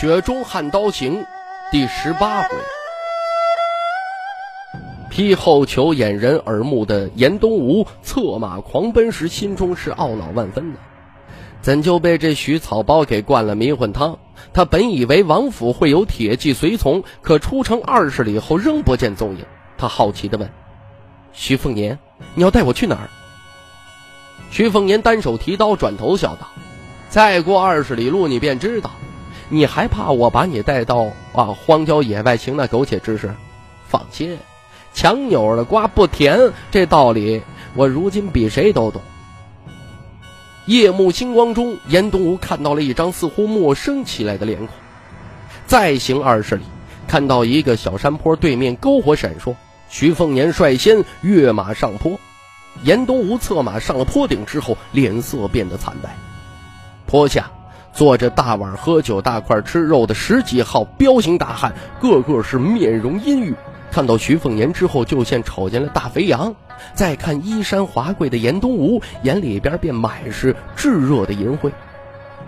雪中悍刀行》第十八回，披后裘掩人耳目的严东吴策马狂奔时，心中是懊恼万分的。怎就被这徐草包给灌了迷魂汤？他本以为王府会有铁骑随从，可出城二十里后仍不见踪影。他好奇地问：“徐凤年，你要带我去哪儿？”徐凤年单手提刀，转头笑道：“再过二十里路，你便知道。”你还怕我把你带到啊荒郊野外行那苟且之事？放心，强扭的瓜不甜，这道理我如今比谁都懂。夜幕星光中，严东吴看到了一张似乎陌生起来的脸孔。再行二十里，看到一个小山坡对面篝火闪烁，徐凤年率先跃马上坡。严东吴策马上了坡顶之后，脸色变得惨白。坡下。坐着大碗喝酒、大块吃肉的十几号彪形大汉，个个是面容阴郁。看到徐凤年之后，就像瞅见了大肥羊。再看衣衫华贵的严东吴，眼里边便满是炙热的淫秽。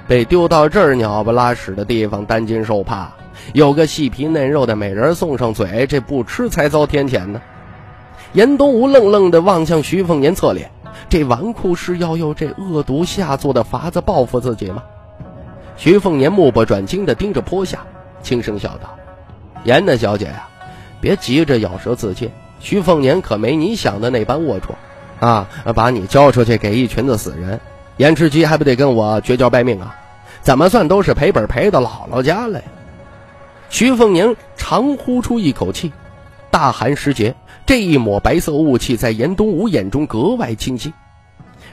被丢到这儿鸟不拉屎的地方，担惊受怕。有个细皮嫩肉的美人送上嘴，这不吃才遭天谴呢。严东吴愣愣地望向徐凤年侧脸，这纨绔是要用这恶毒下作的法子报复自己吗？徐凤年目不转睛地盯着坡下，轻声笑道：“严大小姐呀，别急着咬舌自尽。徐凤年可没你想的那般龌龊，啊，把你交出去给一群子死人，严知基还不得跟我绝交拜命啊？怎么算都是赔本赔到姥姥家了。”徐凤年长呼出一口气，大寒时节，这一抹白色雾气在严东吴眼中格外清晰。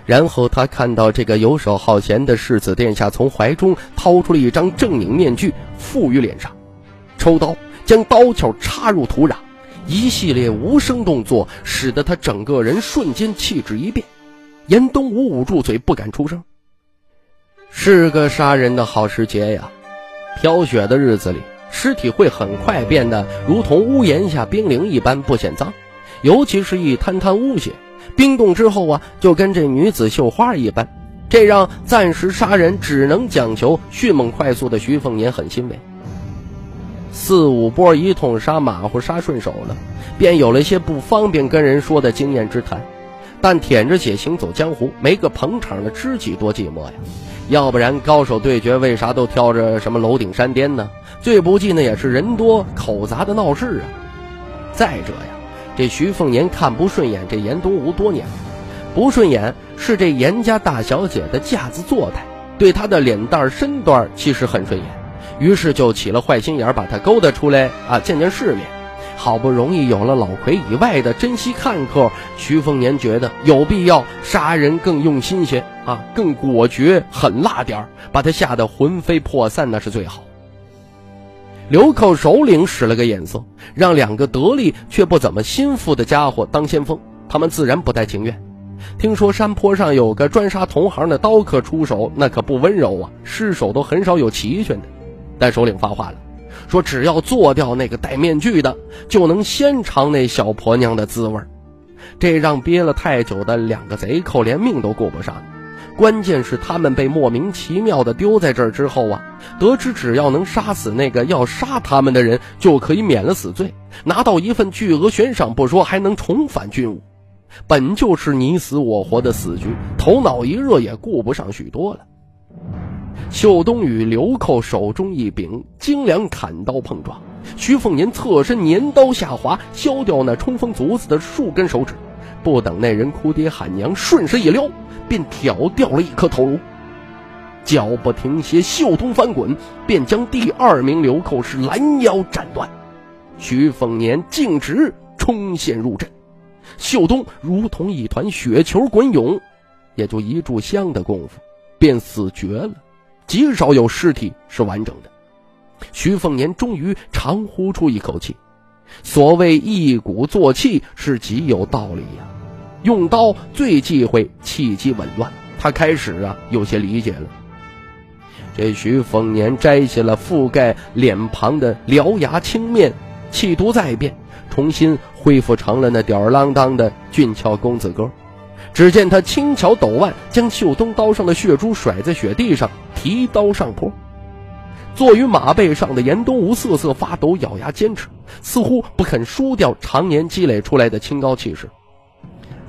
然后他看到这个游手好闲的世子殿下从怀中掏出了一张正影面具，附于脸上，抽刀将刀鞘插入土壤，一系列无声动作使得他整个人瞬间气质一变。严东武捂住嘴不敢出声。是个杀人的好时节呀！飘雪的日子里，尸体会很快变得如同屋檐下冰凌一般不显脏，尤其是一滩滩污血。冰冻之后啊，就跟这女子绣花一般，这让暂时杀人只能讲求迅猛快速的徐凤年很欣慰。四五波一通杀，马虎杀顺手了，便有了些不方便跟人说的经验之谈。但舔着血行走江湖，没个捧场的知己多寂寞呀！要不然高手对决为啥都挑着什么楼顶山巅呢？最不济那也是人多口杂的闹市啊！再者呀。这徐凤年看不顺眼这严东吴多年了，不顺眼是这严家大小姐的架子坐态，对她的脸蛋身段其实很顺眼，于是就起了坏心眼，把她勾搭出来啊，见见世面。好不容易有了老魁以外的珍惜看客，徐凤年觉得有必要杀人更用心些啊，更果决狠辣点把他吓得魂飞魄散，那是最好。流寇首领使了个眼色，让两个得力却不怎么心腹的家伙当先锋，他们自然不太情愿。听说山坡上有个专杀同行的刀客出手，那可不温柔啊，尸首都很少有齐全的。但首领发话了，说只要做掉那个戴面具的，就能先尝那小婆娘的滋味这让憋了太久的两个贼寇连命都顾不上。关键是他们被莫名其妙的丢在这儿之后啊，得知只要能杀死那个要杀他们的人，就可以免了死罪，拿到一份巨额悬赏不说，还能重返军务。本就是你死我活的死局，头脑一热也顾不上许多了。秀东与流寇手中一柄精良砍刀碰撞，徐凤年侧身年刀下滑，削掉那冲锋卒子的数根手指，不等那人哭爹喊娘，顺势一撩。便挑掉了一颗头颅，脚不停歇，袖东翻滚，便将第二名流寇是拦腰斩断。徐凤年径直冲线入阵，秀东如同一团雪球滚涌，也就一炷香的功夫，便死绝了，极少有尸体是完整的。徐凤年终于长呼出一口气。所谓一鼓作气，是极有道理呀。用刀最忌讳气机紊乱。他开始啊，有些理解了。这徐凤年摘下了覆盖脸庞的獠牙青面，气度再变，重新恢复成了那吊儿郎当的俊俏公子哥。只见他轻巧抖腕，将秀东刀上的血珠甩在雪地上，提刀上坡。坐于马背上的严东吴瑟瑟发抖，咬牙坚持，似乎不肯输掉常年积累出来的清高气势。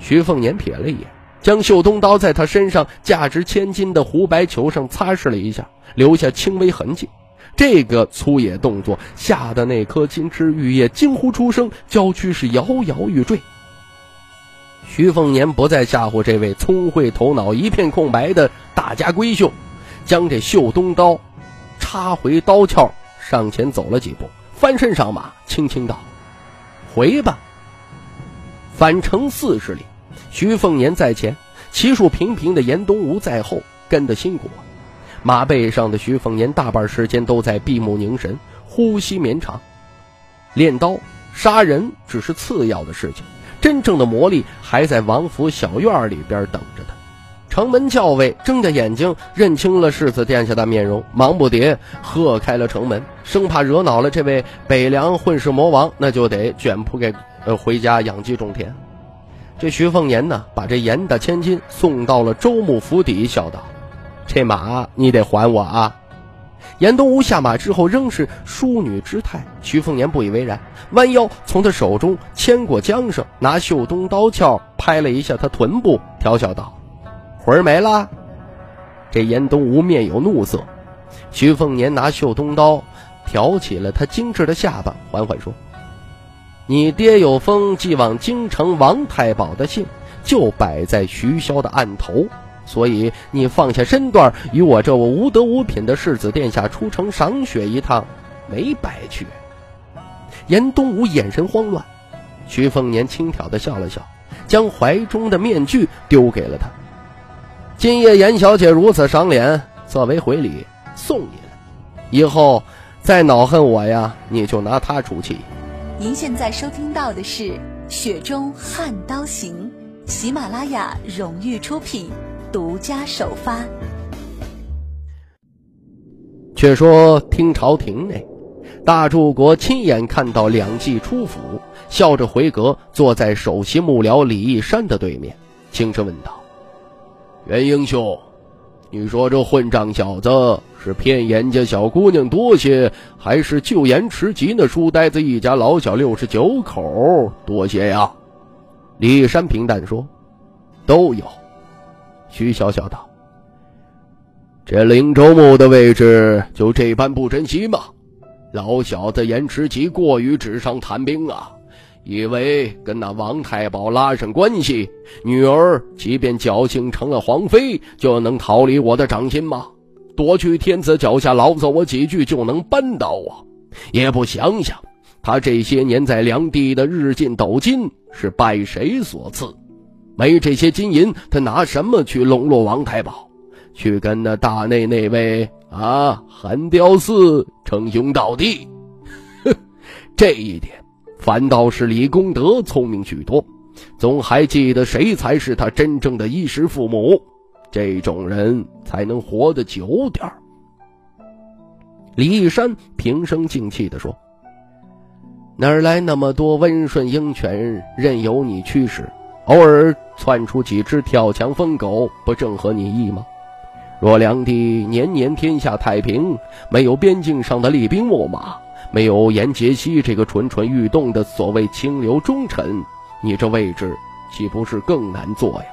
徐凤年瞥了一眼，将绣东刀在他身上价值千金的胡白球上擦拭了一下，留下轻微痕迹。这个粗野动作吓得那颗金枝玉叶惊呼出声，娇躯是摇摇欲坠。徐凤年不再吓唬这位聪慧头脑一片空白的大家闺秀，将这绣东刀。插回刀鞘，上前走了几步，翻身上马，轻轻道：“回吧。”返程四十里，徐凤年在前，骑术平平的严东吴在后，跟得辛苦。马背上的徐凤年大半时间都在闭目凝神，呼吸绵长。练刀杀人只是次要的事情，真正的魔力还在王府小院里边等着他。城门校尉睁着眼睛认清了世子殿下的面容，忙不迭喝开了城门，生怕惹恼了这位北凉混世魔王，那就得卷铺盖呃回家养鸡种田。这徐凤年呢，把这严大千金送到了周穆府邸，笑道：“这马你得还我啊！”严东吴下马之后仍是淑女之态，徐凤年不以为然，弯腰从他手中牵过缰绳，拿绣东刀鞘拍了一下他臀部，调笑道。魂儿没了，这严东吴面有怒色。徐凤年拿绣东刀挑起了他精致的下巴，缓缓说：“你爹有封寄往京城王太保的信，就摆在徐骁的案头，所以你放下身段，与我这无德无品的世子殿下出城赏雪一趟，没白去。”严东武眼神慌乱，徐凤年轻佻的笑了笑，将怀中的面具丢给了他。今夜严小姐如此赏脸，作为回礼送你了。以后再恼恨我呀，你就拿她出气。您现在收听到的是《雪中悍刀行》，喜马拉雅荣誉出品，独家首发。却说听朝廷内，大柱国亲眼看到两骑出府，笑着回阁，坐在首席幕僚李义山的对面，轻声问道。袁英雄，你说这混账小子是骗严家小姑娘多些，还是救严持急那书呆子一家老小六十九口多些呀？李山平淡说：“都有。”徐小笑道：“这灵州墓的位置就这般不珍惜吗？老小子严持吉过于纸上谈兵啊！”以为跟那王太保拉上关系，女儿即便侥幸成了皇妃，就能逃离我的掌心吗？夺去天子脚下，劳揍我几句就能扳倒我？也不想想，他这些年在梁地的日进斗金是拜谁所赐？没这些金银，他拿什么去笼络王太保？去跟那大内那位啊韩雕寺称兄道弟？哼，这一点。反倒是李功德聪明许多，总还记得谁才是他真正的衣食父母，这种人才能活得久点儿。李义山平生静气地说：“哪儿来那么多温顺鹰犬任由你驱使？偶尔窜出几只跳墙疯狗，不正合你意吗？若梁帝年年天下太平，没有边境上的厉兵秣马。”没有严杰西这个蠢蠢欲动的所谓清流忠臣，你这位置岂不是更难做呀？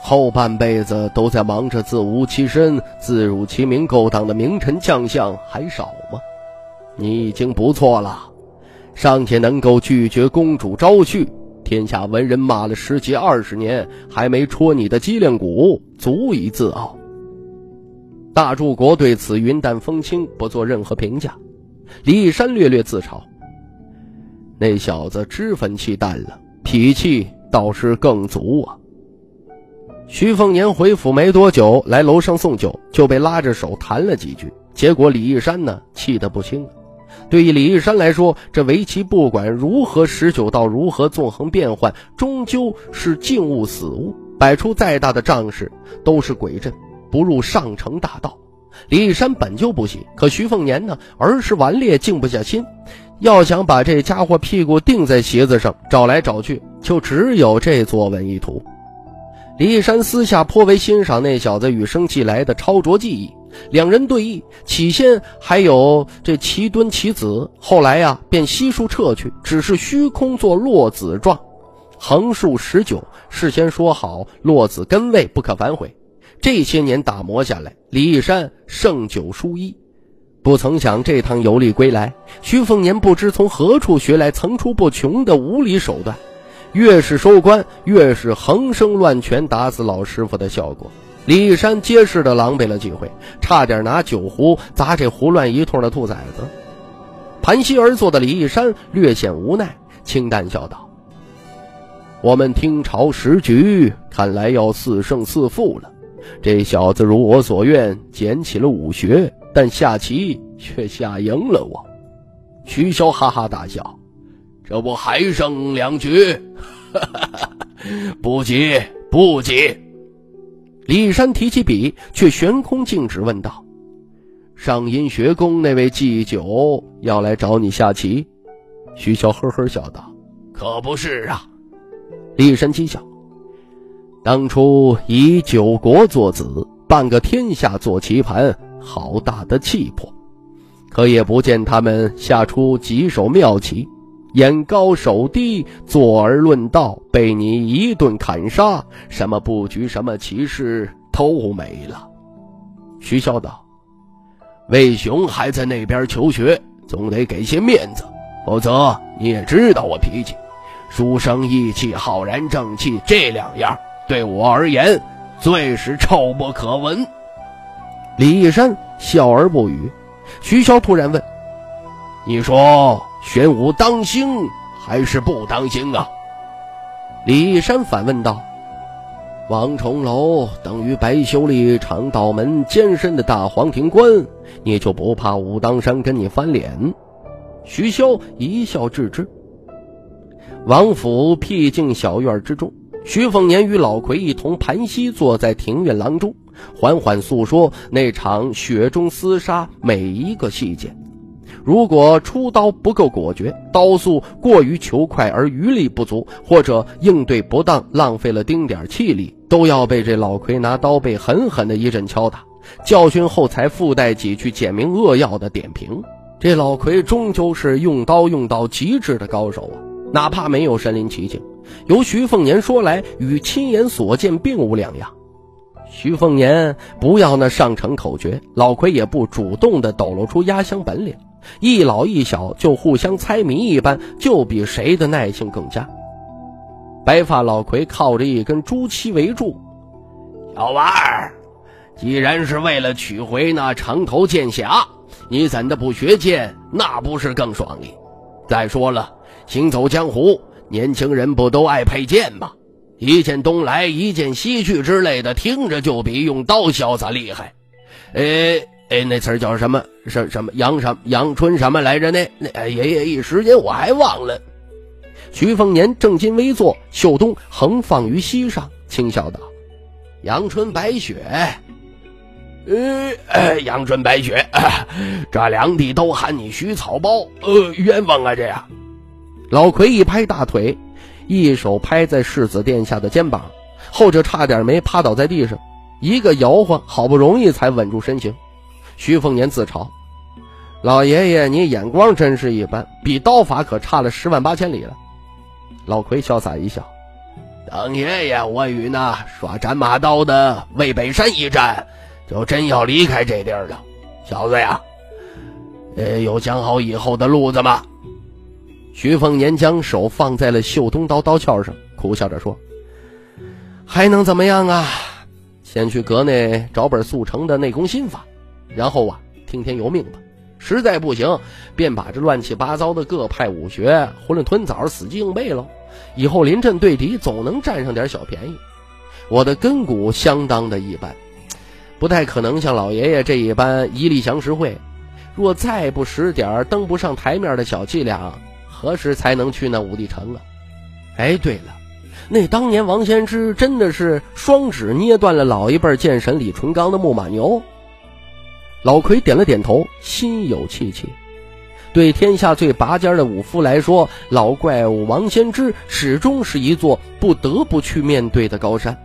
后半辈子都在忙着自无其身、自辱其名勾当的名臣将相还少吗？你已经不错了，尚且能够拒绝公主招婿，天下文人骂了十几二十年，还没戳你的脊梁骨，足以自傲。大柱国对此云淡风轻，不做任何评价。李义山略略自嘲：“那小子脂粉气淡了，脾气倒是更足啊。”徐凤年回府没多久，来楼上送酒，就被拉着手谈了几句，结果李义山呢，气得不轻。对于李义山来说，这围棋不管如何十九道，如何纵横变幻，终究是静物死物。摆出再大的仗势，都是鬼阵，不入上乘大道。李义山本就不喜，可徐凤年呢，儿时顽劣，静不下心，要想把这家伙屁股钉在席子上，找来找去，就只有这作文一图。李义山私下颇为欣赏那小子与生俱来的超卓技艺。两人对弈，起先还有这齐蹲棋子，后来呀便悉数撤去，只是虚空做落子状，横竖十九，事先说好落子根位不可反悔。这些年打磨下来，李义山胜九输一，不曾想这趟游历归来，徐凤年不知从何处学来层出不穷的无理手段，越是收官，越是横生乱拳打死老师傅的效果。李义山结实的狼狈了几回，差点拿酒壶砸这胡乱一通的兔崽子。盘膝而坐的李义山略显无奈，清淡笑道：“我们听朝时局，看来要四胜四负了。这小子如我所愿，捡起了武学，但下棋却下赢了我。”徐潇哈哈大笑：“这不还剩两局？不急，不急。”李山提起笔，却悬空静止，问道：“上阴学宫那位祭酒要来找你下棋？”徐潇呵呵笑道：“可不是啊。”李山讥笑：“当初以九国作子，半个天下做棋盘，好大的气魄！可也不见他们下出几手妙棋。”眼高手低，坐而论道，被你一顿砍杀，什么布局，什么骑士都没了。徐潇道：“魏雄还在那边求学，总得给些面子，否则你也知道我脾气，书生意气，浩然正气，这两样对我而言最是臭不可闻。”李义山笑而不语。徐潇突然问：“你说？”玄武当兴还是不当兴啊？李义山反问道：“王重楼等于白修理长道门监身的大黄庭官，你就不怕武当山跟你翻脸？”徐潇一笑置之。王府僻静小院之中，徐凤年与老魁一同盘膝坐在庭院廊中，缓缓诉说那场雪中厮杀每一个细节。如果出刀不够果决，刀速过于求快而余力不足，或者应对不当，浪费了丁点气力，都要被这老奎拿刀背狠狠的一阵敲打，教训后才附带几句简明扼要的点评。这老奎终究是用刀用到极致的高手啊，哪怕没有身临其境，由徐凤年说来，与亲眼所见并无两样。徐凤年不要那上乘口诀，老奎也不主动的抖露出压箱本领。一老一小就互相猜谜一般，就比谁的耐性更佳。白发老奎靠着一根朱漆围住，小娃儿，既然是为了取回那长头剑匣，你怎的不学剑？那不是更爽利？再说了，行走江湖，年轻人不都爱佩剑吗？一剑东来，一剑西去之类的，听着就比用刀潇洒厉害。呃。哎，那词儿叫什么？什什么阳什么阳春什么来着？那那爷爷一时间我还忘了。徐凤年正襟危坐，袖东横放于膝上，轻笑道：“阳春白雪。”呃，阳春白雪，这两地都喊你徐草包，呃，冤枉啊！这样，老奎一拍大腿，一手拍在世子殿下的肩膀，后者差点没趴倒在地上，一个摇晃，好不容易才稳住身形。徐凤年自嘲：“老爷爷，你眼光真是一般，比刀法可差了十万八千里了。”老奎潇洒一笑：“等爷爷我与那耍斩马刀的魏北山一战，就真要离开这地儿了。小子呀，呃，有想好以后的路子吗？”徐凤年将手放在了绣东刀刀鞘上，苦笑着说：“还能怎么样啊？先去阁内找本速成的内功心法。”然后啊，听天由命吧。实在不行，便把这乱七八糟的各派武学囫囵吞枣，死记硬背喽。以后临阵对敌，总能占上点小便宜。我的根骨相当的一般，不太可能像老爷爷这一般一力降十会。若再不使点登不上台面的小伎俩，何时才能去那武帝城啊？哎，对了，那当年王先知真的是双指捏断了老一辈剑神李淳罡的木马牛？老奎点了点头，心有戚戚。对天下最拔尖的武夫来说，老怪物王先知始终是一座不得不去面对的高山，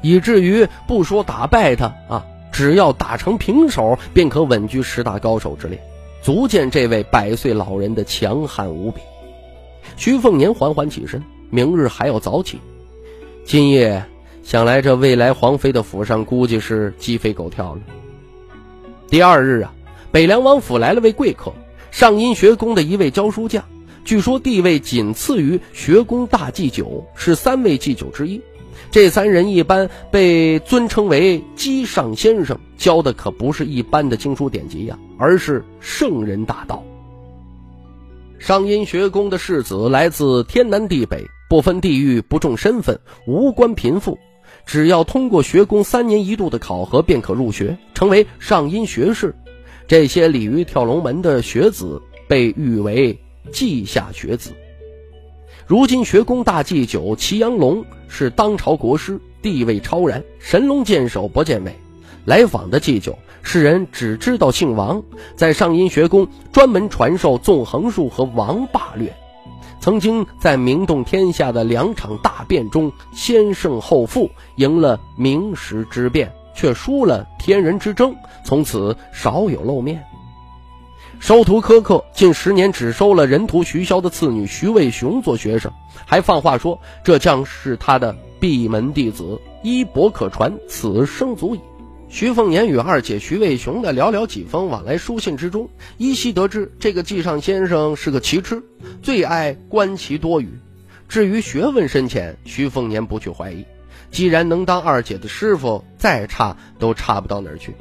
以至于不说打败他啊，只要打成平手，便可稳居十大高手之列，足见这位百岁老人的强悍无比。徐凤年缓缓起身，明日还要早起，今夜想来这未来皇妃的府上估计是鸡飞狗跳了。第二日啊，北凉王府来了位贵客。上阴学宫的一位教书匠，据说地位仅次于学宫大祭酒，是三位祭酒之一。这三人一般被尊称为“姬上先生”，教的可不是一般的经书典籍呀，而是圣人大道。上阴学宫的士子来自天南地北，不分地域，不重身份，无关贫富，只要通过学宫三年一度的考核，便可入学，成为上阴学士。这些鲤鱼跳龙门的学子被誉为稷下学子。如今学宫大祭酒祁阳龙是当朝国师，地位超然，神龙见首不见尾。来访的祭酒世人只知道姓王，在上阴学宫专门传授纵横术和王霸略，曾经在名动天下的两场大变中先胜后负，赢了名时之变。却输了天人之争，从此少有露面。收徒苛刻，近十年只收了人徒徐骁的次女徐渭雄做学生，还放话说这将是他的闭门弟子，衣钵可传，此生足矣。徐凤年与二姐徐渭雄的寥寥几封往来书信之中，依稀得知这个纪上先生是个奇痴，最爱观棋多语。至于学问深浅，徐凤年不去怀疑。既然能当二姐的师傅，再差都差不到哪儿去。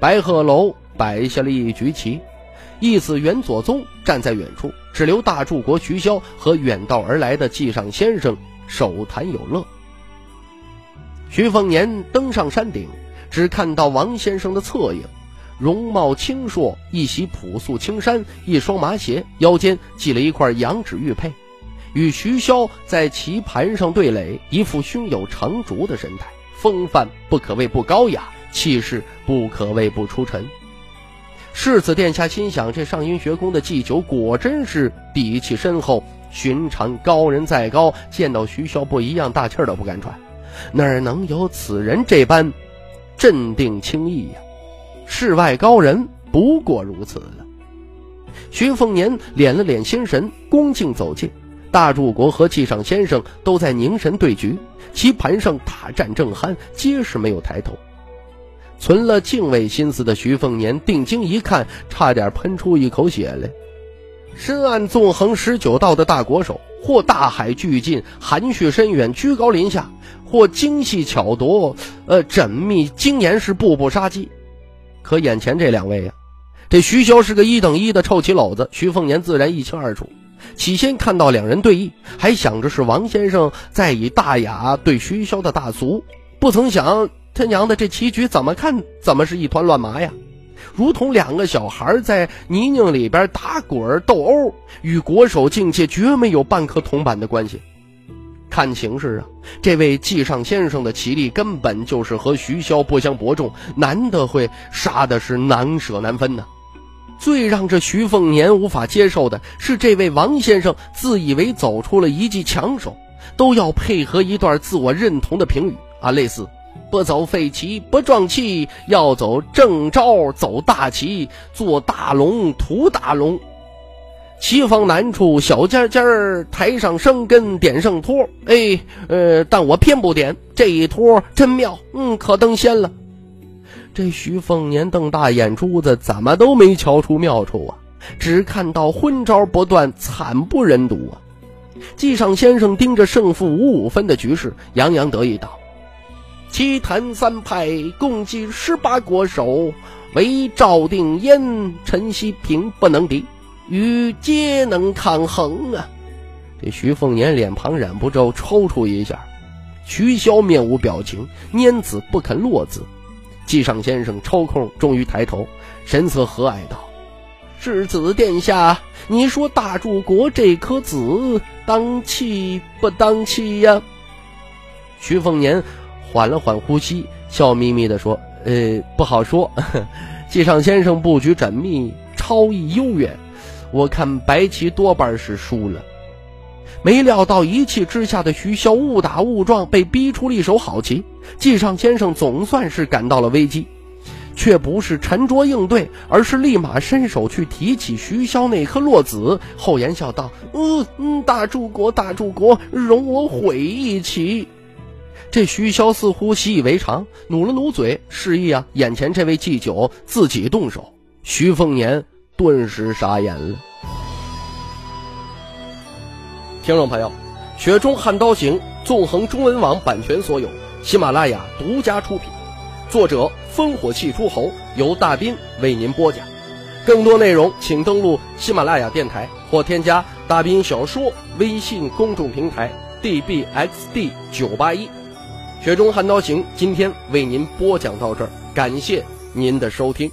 白鹤楼摆下了一局棋，义子元左宗站在远处，只留大柱国徐骁和远道而来的纪上先生手谈有乐。徐凤年登上山顶，只看到王先生的侧影，容貌清硕，一袭朴素青衫，一双麻鞋，腰间系了一块羊脂玉佩。与徐骁在棋盘上对垒，一副胸有成竹的神态，风范不可谓不高雅，气势不可谓不出尘。世子殿下心想：这上阴学宫的祭酒果真是底气深厚，寻常高人再高，见到徐骁不一样大气儿都不敢喘，哪能有此人这般镇定轻逸呀？世外高人不过如此了。徐凤年敛了敛心神，恭敬走近。大柱国和纪上先生都在凝神对局，棋盘上大战正酣，皆是没有抬头。存了敬畏心思的徐凤年定睛一看，差点喷出一口血来。深谙纵横十九道的大国手，或大海巨进，含蓄深远，居高临下；或精细巧夺，呃，缜密精严，是步步杀机。可眼前这两位呀，这徐骁是个一等一的臭棋篓子，徐凤年自然一清二楚。起先看到两人对弈，还想着是王先生在以大雅对徐骁的大俗，不曾想他娘的这棋局怎么看怎么是一团乱麻呀，如同两个小孩在泥泞里边打滚斗殴，与国手境界绝没有半颗铜板的关系。看形势啊，这位纪上先生的棋力根本就是和徐骁不相伯仲，难得会杀的是难舍难分呢。最让这徐凤年无法接受的是，这位王先生自以为走出了一记强手，都要配合一段自我认同的评语啊，类似“不走废棋，不撞气，要走正招，走大棋，做大龙，屠大龙。棋坊难处小尖尖儿，台上生根点胜托。哎，呃，但我偏不点这一托，真妙，嗯，可登仙了。”这徐凤年瞪大眼珠子，怎么都没瞧出妙处啊！只看到昏招不断，惨不忍睹啊！纪上先生盯着胜负五五分的局势，洋洋得意道：“七坛三派共计十八国手，唯赵定燕、陈锡平不能敌，与皆能抗衡啊！”这徐凤年脸庞忍不住抽搐一下。徐骁面无表情，拈子不肯落子。纪上先生抽空终于抬头，神色和蔼道：“世子殿下，你说大柱国这颗子当气不当气呀？”徐凤年缓了缓呼吸，笑眯眯地说：“呃，不好说。季尚先生布局缜密，超逸悠远，我看白棋多半是输了。”没料到一气之下的徐骁误打误撞，被逼出了一手好棋。季尚先生总算是感到了危机，却不是沉着应对，而是立马伸手去提起徐骁那颗落子，厚颜笑道：“嗯嗯，大柱国，大柱国，容我悔一棋。”这徐骁似乎习以为常，努了努嘴，示意啊，眼前这位祭酒自己动手。徐凤年顿时傻眼了。听众朋友，《雪中悍刀行》纵横中文网版权所有，喜马拉雅独家出品，作者烽火戏诸侯，由大斌为您播讲。更多内容请登录喜马拉雅电台或添加大斌小说微信公众平台 dbxd 九八一。《雪中悍刀行》今天为您播讲到这儿，感谢您的收听。